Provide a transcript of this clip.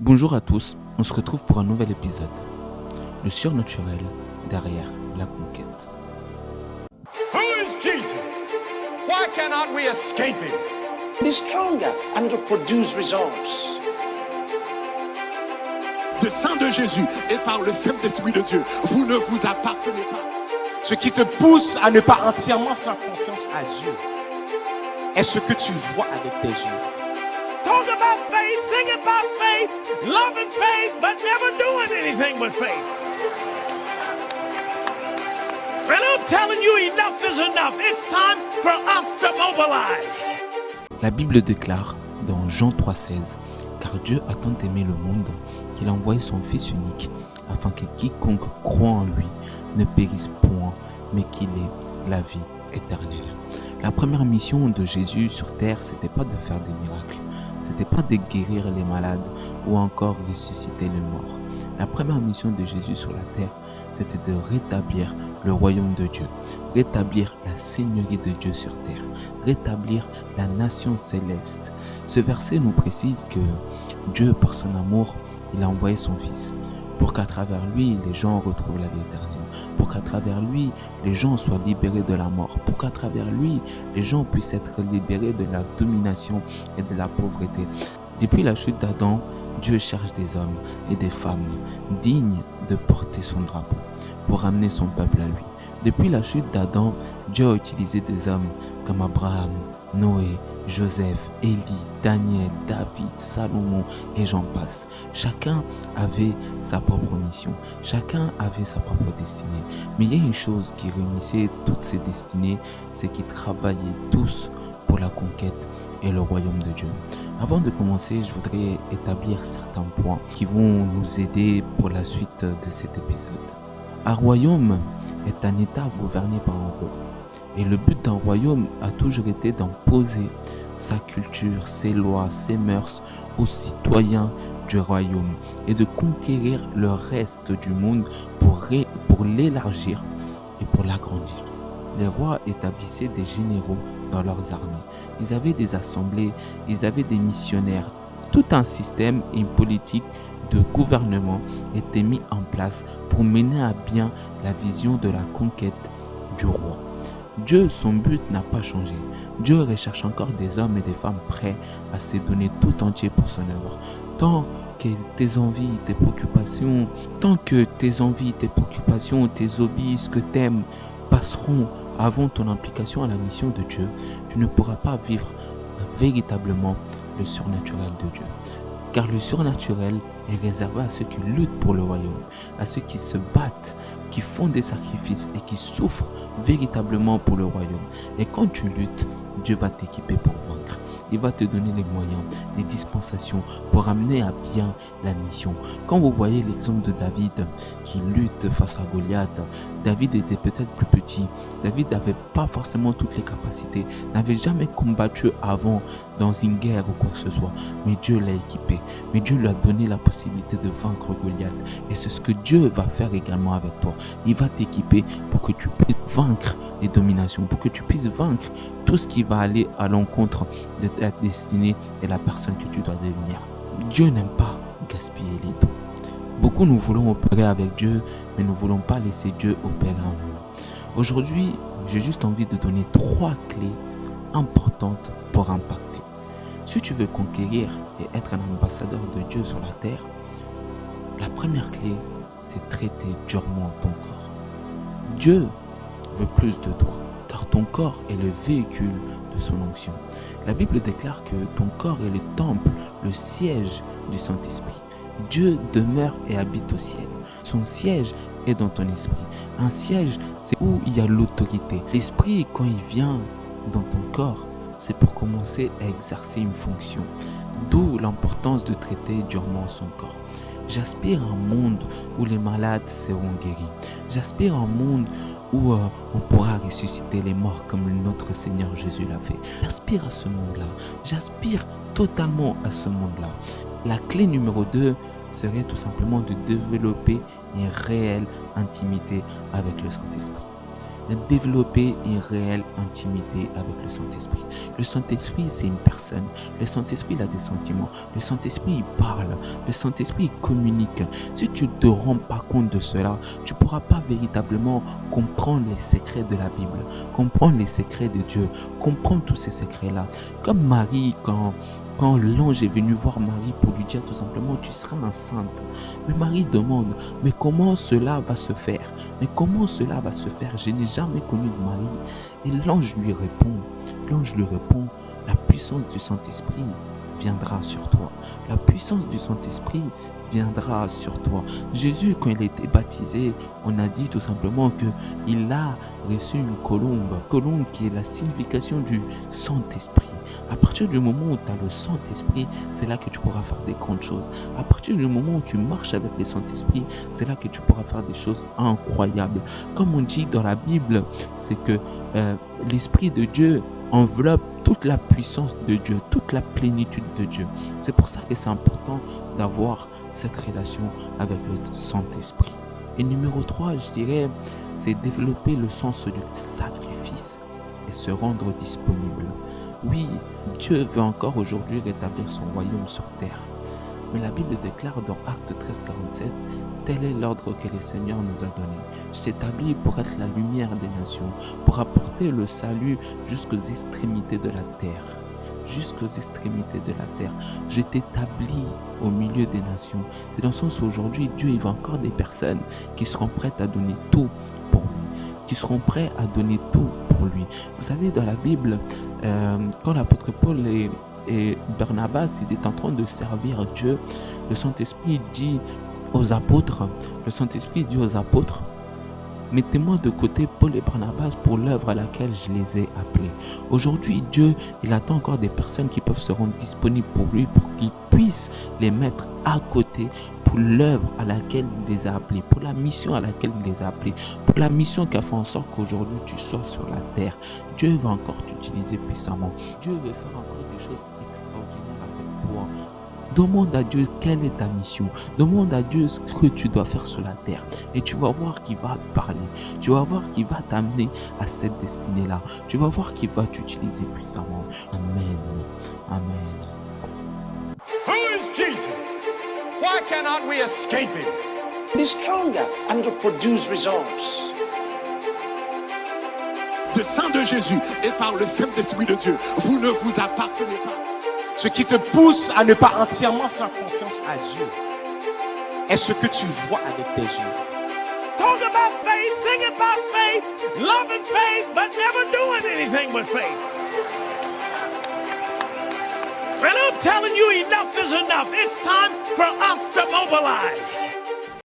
Bonjour à tous, on se retrouve pour un nouvel épisode. Le surnaturel derrière la conquête. Who is Jesus? Why cannot we escape him? Be stronger and produce results. de sang de Jésus et par le Saint-Esprit de Dieu, vous ne vous appartenez pas. Ce qui te pousse à ne pas entièrement faire confiance à Dieu est ce que tu vois avec tes yeux. La Bible déclare dans Jean 3,16 Car Dieu a tant aimé le monde qu'il a envoyé son Fils unique, afin que quiconque croit en lui ne périsse point, mais qu'il ait la vie éternelle. La première mission de Jésus sur terre, c'était pas de faire des miracles, c'était pas de guérir les malades ou encore ressusciter les morts. La première mission de Jésus sur la terre, c'était de rétablir le royaume de Dieu, rétablir la seigneurie de Dieu sur terre, rétablir la nation céleste. Ce verset nous précise que Dieu, par son amour, il a envoyé son Fils pour qu'à travers lui, les gens retrouvent la vie éternelle, pour qu'à travers lui, les gens soient libérés de la mort, pour qu'à travers lui, les gens puissent être libérés de la domination et de la pauvreté. Depuis la chute d'Adam, Dieu cherche des hommes et des femmes dignes de porter son drapeau pour amener son peuple à lui. Depuis la chute d'Adam, Dieu a utilisé des hommes comme Abraham, Noé, Joseph, Élie, Daniel, David, Salomon et j'en passe. Chacun avait sa propre mission, chacun avait sa propre destinée. Mais il y a une chose qui réunissait toutes ces destinées, c'est qu'ils travaillaient tous pour la conquête et le royaume de Dieu. Avant de commencer, je voudrais établir certains points qui vont nous aider pour la suite de cet épisode. Un royaume est un État gouverné par un roi. Et le but d'un royaume a toujours été d'imposer sa culture, ses lois, ses mœurs aux citoyens du royaume et de conquérir le reste du monde pour, l'élargir et pour l'agrandir. Les rois établissaient des généraux dans leurs armées. Ils avaient des assemblées, ils avaient des missionnaires. Tout un système et une politique de gouvernement était mis en place pour mener à bien la vision de la conquête du roi. Dieu, son but n'a pas changé. Dieu recherche encore des hommes et des femmes prêts à se donner tout entier pour son œuvre. Tant que tes envies, tes préoccupations, tant que tes envies, tes préoccupations, tes hobbies, ce que t'aimes passeront avant ton implication à la mission de Dieu, tu ne pourras pas vivre véritablement le surnaturel de Dieu. Car le surnaturel est réservé à ceux qui luttent pour le royaume, à ceux qui se battent, qui font des sacrifices et qui souffrent véritablement pour le royaume. Et quand tu luttes, Dieu va t'équiper pour vaincre. Il va te donner les moyens, les dispensations pour amener à bien la mission. Quand vous voyez l'exemple de David qui lutte face à Goliath, David était peut-être plus petit. David n'avait pas forcément toutes les capacités, n'avait jamais combattu avant dans une guerre ou quoi que ce soit. Mais Dieu l'a équipé. Mais Dieu lui a donné la possibilité de vaincre Goliath. Et c'est ce que Dieu va faire également avec toi. Il va t'équiper pour que tu puisses vaincre les dominations, pour que tu puisses vaincre tout ce qui va aller à l'encontre de ta destinée et la personne que tu dois devenir. Dieu n'aime pas gaspiller les dons. Beaucoup nous voulons opérer avec Dieu, mais nous ne voulons pas laisser Dieu opérer en nous. Aujourd'hui, j'ai juste envie de donner trois clés importantes pour impacter. Si tu veux conquérir et être un ambassadeur de Dieu sur la terre, la première clé, c'est traiter durement ton corps. Dieu plus de toi, car ton corps est le véhicule de son onction. La Bible déclare que ton corps est le temple, le siège du Saint-Esprit. Dieu demeure et habite au ciel. Son siège est dans ton esprit. Un siège, c'est où il y a l'autorité. L'esprit, quand il vient dans ton corps, c'est pour commencer à exercer une fonction. D'où l'importance de traiter durement son corps. J'aspire à un monde où les malades seront guéris. J'aspire à un monde où euh, on pourra ressusciter les morts comme notre Seigneur Jésus l'a fait. J'aspire à ce monde-là. J'aspire totalement à ce monde-là. La clé numéro 2 serait tout simplement de développer une réelle intimité avec le Saint-Esprit. Développer une réelle intimité avec le Saint-Esprit. Le Saint-Esprit, c'est une personne. Le Saint-Esprit, il a des sentiments. Le Saint-Esprit, il parle. Le Saint-Esprit, il communique. Si tu ne te rends pas compte de cela, tu ne pourras pas véritablement comprendre les secrets de la Bible, comprendre les secrets de Dieu, comprendre tous ces secrets-là. Comme Marie, quand quand l'ange est venu voir Marie pour lui dire tout simplement, tu seras enceinte. Mais Marie demande, mais comment cela va se faire? Mais comment cela va se faire? Je n'ai jamais connu de Marie. Et l'ange lui répond, l'ange lui répond, la puissance du Saint-Esprit viendra sur toi. La puissance du Saint-Esprit viendra sur toi. Jésus, quand il été baptisé, on a dit tout simplement que il a reçu une colombe, colombe qui est la signification du Saint-Esprit. À partir du moment où tu as le Saint-Esprit, c'est là que tu pourras faire des grandes choses. À partir du moment où tu marches avec le Saint-Esprit, c'est là que tu pourras faire des choses incroyables. Comme on dit dans la Bible, c'est que euh, l'Esprit de Dieu enveloppe toute la puissance de Dieu, toute la plénitude de Dieu. C'est pour ça que c'est important d'avoir cette relation avec le Saint-Esprit. Et numéro 3, je dirais, c'est développer le sens du sacrifice et se rendre disponible. Oui, Dieu veut encore aujourd'hui rétablir son royaume sur terre. Mais la Bible déclare dans Acte 13, 47, tel est l'ordre que le Seigneur nous a donné. Je s'établis pour être la lumière des nations, pour apporter le salut jusqu'aux extrémités de la terre. Jusqu'aux extrémités de la terre. Je t'établis au milieu des nations. C'est dans le sens où aujourd'hui, Dieu, il va encore des personnes qui seront prêtes à donner tout pour lui, qui seront prêts à donner tout pour lui. Vous savez, dans la Bible, euh, quand l'apôtre Paul est et Barnabas, ils étaient en train de servir Dieu. Le Saint-Esprit dit aux apôtres, le Saint-Esprit dit aux apôtres, Mettez-moi de côté Paul et Barnabas pour l'œuvre à laquelle je les ai appelés. Aujourd'hui, Dieu, il attend encore des personnes qui peuvent se rendre disponibles pour lui, pour qu'il puisse les mettre à côté pour l'œuvre à laquelle il les a appelés, pour la mission à laquelle il les a appelés, pour la mission qui a fait en sorte qu'aujourd'hui tu sois sur la terre. Dieu va encore t'utiliser puissamment. Dieu veut faire encore des choses extraordinaires avec toi. Demande à Dieu quelle est ta mission. Demande à Dieu ce que tu dois faire sur la terre. Et tu vas voir qu'il va te parler. Tu vas voir qu'il va t'amener à cette destinée-là. Tu vas voir qu'il va t'utiliser puissamment. Amen. Amen. Who is Jesus? Why cannot we escape him? Be stronger and to produce results. de sang de Jésus et par le Saint-Esprit de Dieu, vous ne vous appartenez pas. Ce qui te pousse à ne pas entièrement faire confiance à Dieu est ce que tu vois avec tes yeux. Talk about faith, sing about faith, loving faith, but never doing anything with faith. And I'm telling you, enough is enough. It's time for us to mobilize.